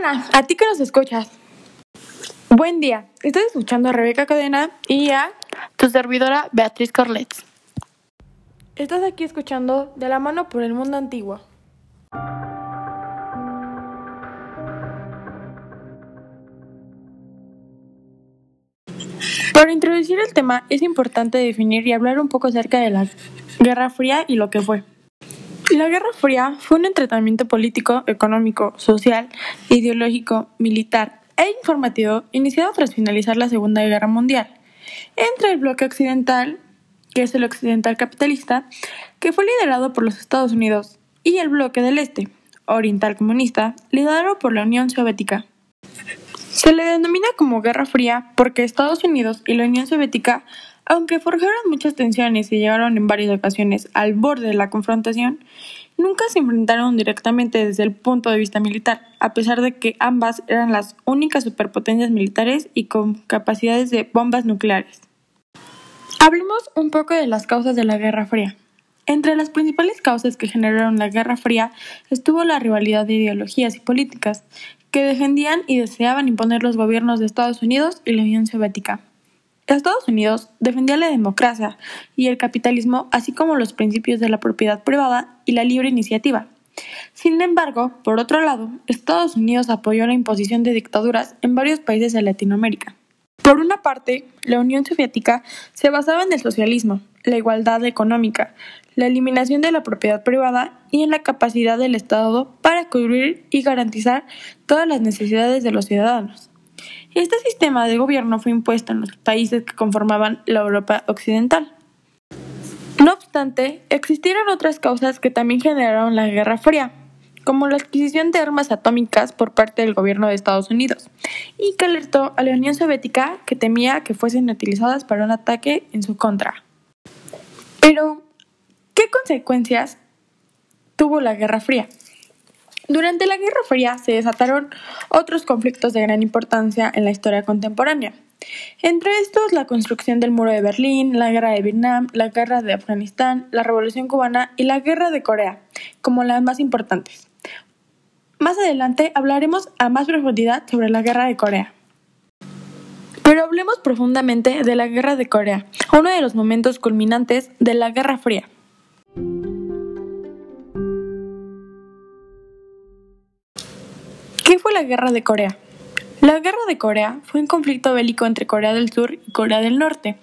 Hola, a ti que nos escuchas. Buen día, estoy escuchando a Rebeca Cadena y a tu servidora Beatriz Corlets. Estás aquí escuchando De la mano por el mundo antiguo. Para introducir el tema es importante definir y hablar un poco acerca de la Guerra Fría y lo que fue. La Guerra Fría fue un entrenamiento político, económico, social, ideológico, militar e informativo iniciado tras finalizar la Segunda Guerra Mundial entre el bloque occidental, que es el occidental capitalista, que fue liderado por los Estados Unidos, y el bloque del este, oriental comunista, liderado por la Unión Soviética. Se le denomina como Guerra Fría porque Estados Unidos y la Unión Soviética, aunque forjaron muchas tensiones y llegaron en varias ocasiones al borde de la confrontación, nunca se enfrentaron directamente desde el punto de vista militar, a pesar de que ambas eran las únicas superpotencias militares y con capacidades de bombas nucleares. Hablemos un poco de las causas de la Guerra Fría. Entre las principales causas que generaron la Guerra Fría estuvo la rivalidad de ideologías y políticas, que defendían y deseaban imponer los gobiernos de Estados Unidos y la Unión Soviética. Estados Unidos defendía la democracia y el capitalismo, así como los principios de la propiedad privada y la libre iniciativa. Sin embargo, por otro lado, Estados Unidos apoyó la imposición de dictaduras en varios países de Latinoamérica. Por una parte, la Unión Soviética se basaba en el socialismo, la igualdad económica, la eliminación de la propiedad privada y en la capacidad del Estado para cubrir y garantizar todas las necesidades de los ciudadanos. Este sistema de gobierno fue impuesto en los países que conformaban la Europa occidental. No obstante, existieron otras causas que también generaron la Guerra Fría, como la adquisición de armas atómicas por parte del gobierno de Estados Unidos, y que alertó a la Unión Soviética que temía que fuesen utilizadas para un ataque en su contra. Pero, ¿qué consecuencias tuvo la Guerra Fría? Durante la Guerra Fría se desataron otros conflictos de gran importancia en la historia contemporánea. Entre estos, la construcción del muro de Berlín, la guerra de Vietnam, la guerra de Afganistán, la revolución cubana y la guerra de Corea, como las más importantes. Más adelante hablaremos a más profundidad sobre la guerra de Corea. Pero hablemos profundamente de la guerra de Corea, uno de los momentos culminantes de la Guerra Fría. ¿Qué fue la Guerra de Corea? La Guerra de Corea fue un conflicto bélico entre Corea del Sur y Corea del Norte,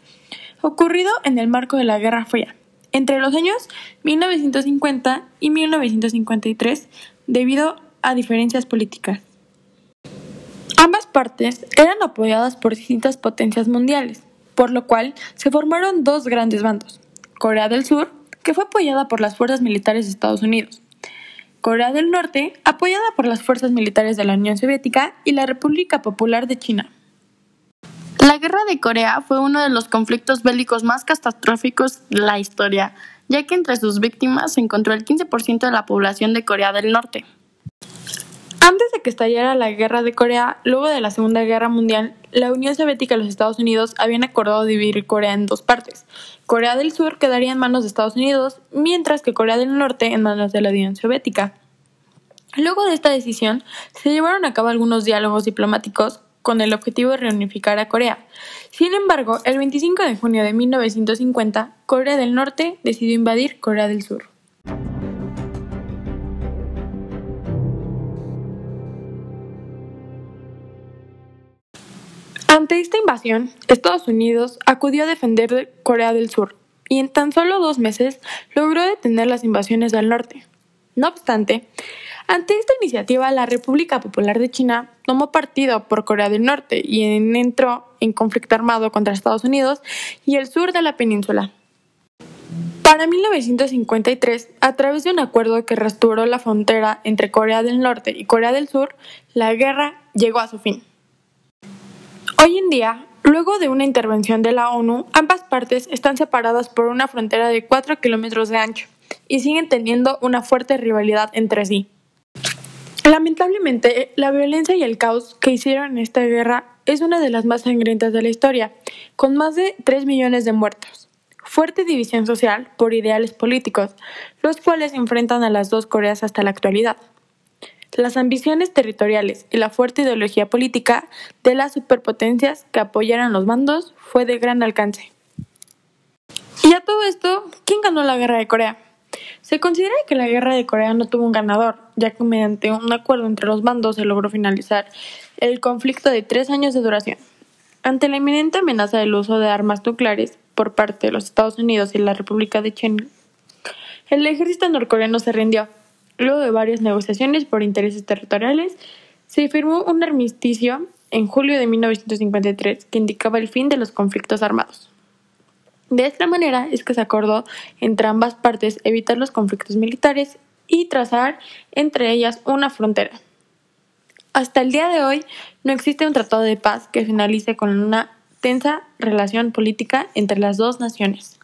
ocurrido en el marco de la Guerra Fría, entre los años 1950 y 1953, debido a diferencias políticas. Ambas partes eran apoyadas por distintas potencias mundiales, por lo cual se formaron dos grandes bandos. Corea del Sur, que fue apoyada por las fuerzas militares de Estados Unidos, Corea del Norte, apoyada por las fuerzas militares de la Unión Soviética y la República Popular de China. La Guerra de Corea fue uno de los conflictos bélicos más catastróficos de la historia, ya que entre sus víctimas se encontró el 15% de la población de Corea del Norte. Antes de que estallara la Guerra de Corea, luego de la Segunda Guerra Mundial, la Unión Soviética y los Estados Unidos habían acordado dividir Corea en dos partes. Corea del Sur quedaría en manos de Estados Unidos, mientras que Corea del Norte en manos de la Unión Soviética. Luego de esta decisión, se llevaron a cabo algunos diálogos diplomáticos con el objetivo de reunificar a Corea. Sin embargo, el 25 de junio de 1950, Corea del Norte decidió invadir Corea del Sur. Ante esta invasión, Estados Unidos acudió a defender Corea del Sur y en tan solo dos meses logró detener las invasiones del norte. No obstante, ante esta iniciativa, la República Popular de China tomó partido por Corea del Norte y entró en conflicto armado contra Estados Unidos y el sur de la península. Para 1953, a través de un acuerdo que restauró la frontera entre Corea del Norte y Corea del Sur, la guerra llegó a su fin. Hoy en día, luego de una intervención de la ONU, ambas partes están separadas por una frontera de 4 kilómetros de ancho y siguen teniendo una fuerte rivalidad entre sí. Lamentablemente, la violencia y el caos que hicieron esta guerra es una de las más sangrientas de la historia, con más de 3 millones de muertos. Fuerte división social por ideales políticos, los cuales enfrentan a las dos Coreas hasta la actualidad. Las ambiciones territoriales y la fuerte ideología política de las superpotencias que apoyaran los bandos fue de gran alcance. Y a todo esto, ¿quién ganó la guerra de Corea? Se considera que la guerra de Corea no tuvo un ganador, ya que mediante un acuerdo entre los bandos se logró finalizar el conflicto de tres años de duración. Ante la inminente amenaza del uso de armas nucleares por parte de los Estados Unidos y la República de China, el ejército norcoreano se rindió. Luego de varias negociaciones por intereses territoriales, se firmó un armisticio en julio de 1953 que indicaba el fin de los conflictos armados. De esta manera es que se acordó entre ambas partes evitar los conflictos militares y trazar entre ellas una frontera. Hasta el día de hoy no existe un tratado de paz que finalice con una tensa relación política entre las dos naciones.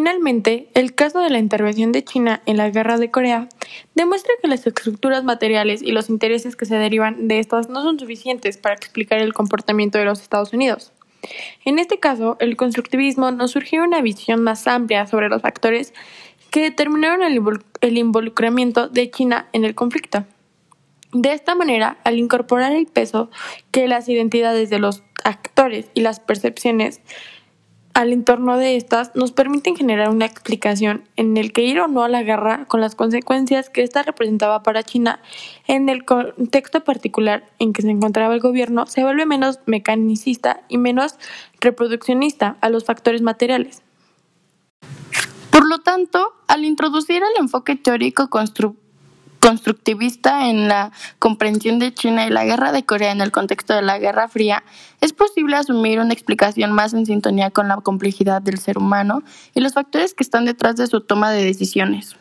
Finalmente, el caso de la intervención de China en la guerra de Corea demuestra que las estructuras materiales y los intereses que se derivan de estas no son suficientes para explicar el comportamiento de los Estados Unidos. En este caso, el constructivismo nos surgió una visión más amplia sobre los factores que determinaron el involucramiento de China en el conflicto. De esta manera, al incorporar el peso que las identidades de los actores y las percepciones al entorno de estas nos permiten generar una explicación en el que ir o no a la guerra con las consecuencias que ésta representaba para China en el contexto particular en que se encontraba el gobierno se vuelve menos mecanicista y menos reproduccionista a los factores materiales. Por lo tanto, al introducir el enfoque teórico constructivo constructivista en la comprensión de China y la guerra de Corea en el contexto de la Guerra Fría, es posible asumir una explicación más en sintonía con la complejidad del ser humano y los factores que están detrás de su toma de decisiones.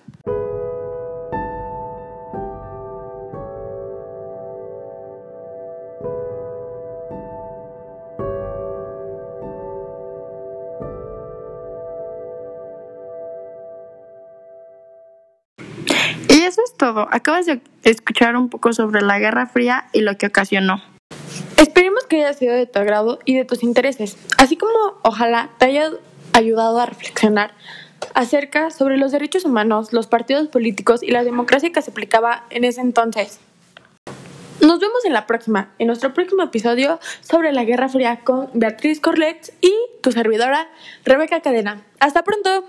Acabas de escuchar un poco sobre la Guerra Fría y lo que ocasionó. Esperemos que haya sido de tu agrado y de tus intereses, así como ojalá te haya ayudado a reflexionar acerca sobre los derechos humanos, los partidos políticos y la democracia que se aplicaba en ese entonces. Nos vemos en la próxima, en nuestro próximo episodio sobre la Guerra Fría con Beatriz Corlet y tu servidora Rebeca Cadena. Hasta pronto.